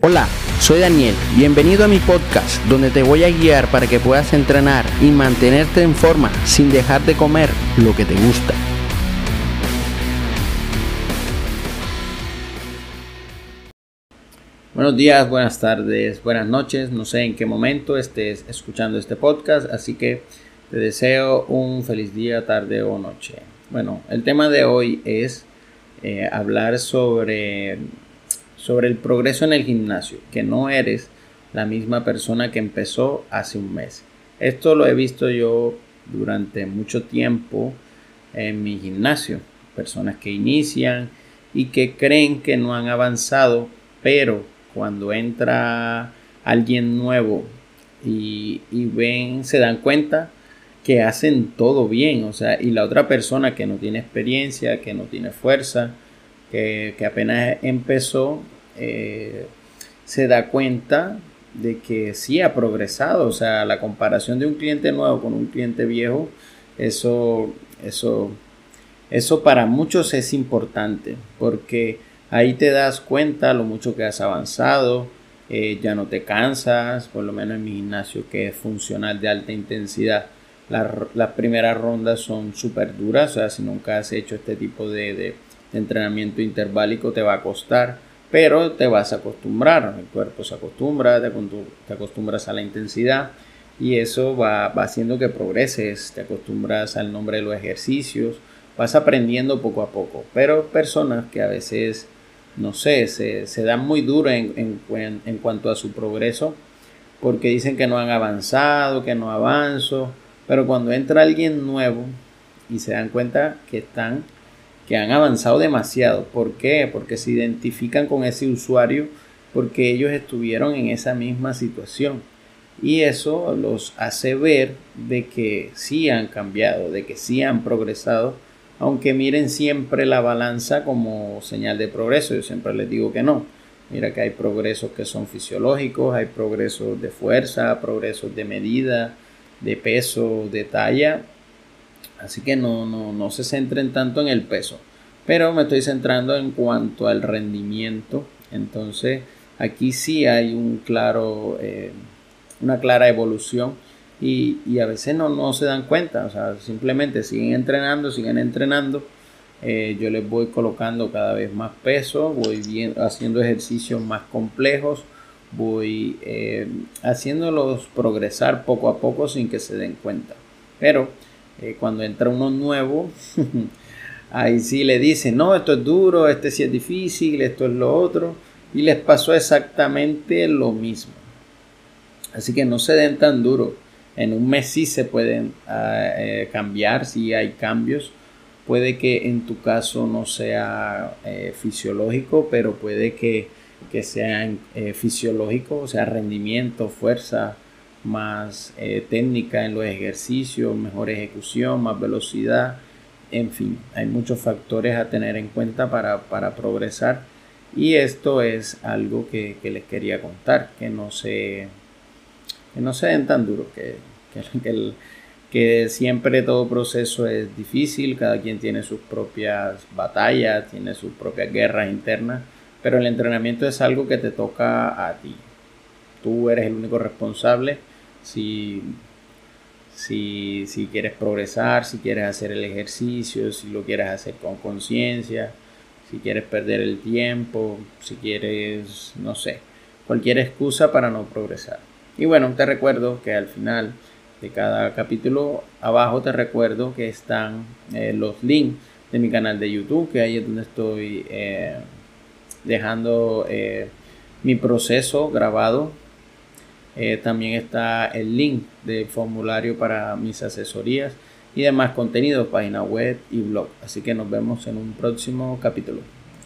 Hola, soy Daniel, bienvenido a mi podcast donde te voy a guiar para que puedas entrenar y mantenerte en forma sin dejar de comer lo que te gusta. Buenos días, buenas tardes, buenas noches, no sé en qué momento estés escuchando este podcast, así que te deseo un feliz día, tarde o noche. Bueno, el tema de hoy es eh, hablar sobre sobre el progreso en el gimnasio, que no eres la misma persona que empezó hace un mes. Esto lo he visto yo durante mucho tiempo en mi gimnasio. Personas que inician y que creen que no han avanzado, pero cuando entra alguien nuevo y, ven, se dan cuenta que hacen todo bien, o sea, y la otra persona que no tiene experiencia, que no tiene fuerza, que, apenas empezó, eh, se da cuenta de que sí ha progresado. O sea, la comparación de un cliente nuevo con un cliente viejo, eso, eso, eso para muchos es importante porque ahí te das cuenta lo mucho que has avanzado. Eh, ya no te cansas, por lo menos en mi gimnasio que es funcional de alta intensidad. las primeras rondas son súper duras, o sea, si nunca has hecho este tipo de entrenamiento interválico te va a costar pero te vas a acostumbrar, el cuerpo se acostumbra, te, acostumbras a la intensidad y eso va, haciendo que progreses, te acostumbras al nombre de los ejercicios, vas aprendiendo poco a poco, pero personas que a veces, no sé, se, dan muy duro en, en cuanto a su progreso, porque dicen que no han avanzado, que no avanzo, pero cuando entra alguien nuevo y se dan cuenta que están que han avanzado demasiado. ¿Por qué? Porque se identifican con ese usuario porque ellos estuvieron en esa misma situación. Y eso los hace ver de que sí han cambiado, de que sí han progresado, aunque miren siempre la balanza como señal de progreso. Yo siempre les digo que no. Mira que hay progresos que son fisiológicos, hay progresos de fuerza, progresos de medida, de peso, de talla, Así que no, no, se centren tanto en el peso. Pero me estoy centrando en cuanto al rendimiento. Entonces aquí sí hay un claro, eh, una clara evolución y, a veces no, no, se dan cuenta. O sea, simplemente siguen entrenando, siguen entrenando. Eh, yo les voy colocando cada vez más peso, voy haciendo ejercicios más complejos, voy eh, haciéndolos progresar poco a poco sin que se den cuenta. Pero eh, cuando entra uno nuevo, ahí sí le dicen, no, esto es duro, este sí es difícil, esto es lo otro. Y les pasó exactamente lo mismo. Así que no se den tan duro. En un mes sí se pueden ah, eh, cambiar, si hay cambios. Puede que en tu caso no sea eh, fisiológico, pero puede que, que sea fisiológico, o sea, rendimiento, fuerza, más eh, técnica en los ejercicios, mejor ejecución, más velocidad, en fin, hay muchos factores a tener en cuenta para, progresar y esto es algo que, les quería contar, que no se, que no se den tan duros, que, que, que siempre todo proceso es difícil, cada quien tiene sus propias batallas, tiene sus propias guerras internas, pero el entrenamiento es algo que te toca a ti. Tú eres el único responsable si, si, quieres progresar, si quieres hacer el ejercicio, si lo quieres hacer con conciencia, si quieres perder el tiempo, si quieres, no sé, cualquier excusa para no progresar. Y bueno, te recuerdo que al final de cada capítulo abajo te recuerdo que están eh, los links de mi canal de YouTube, que ahí es donde estoy eh, dejando eh, mi proceso grabado eh, también está el link del formulario para mis asesorías y demás contenidos, página web y blog. Así que nos vemos en un próximo capítulo.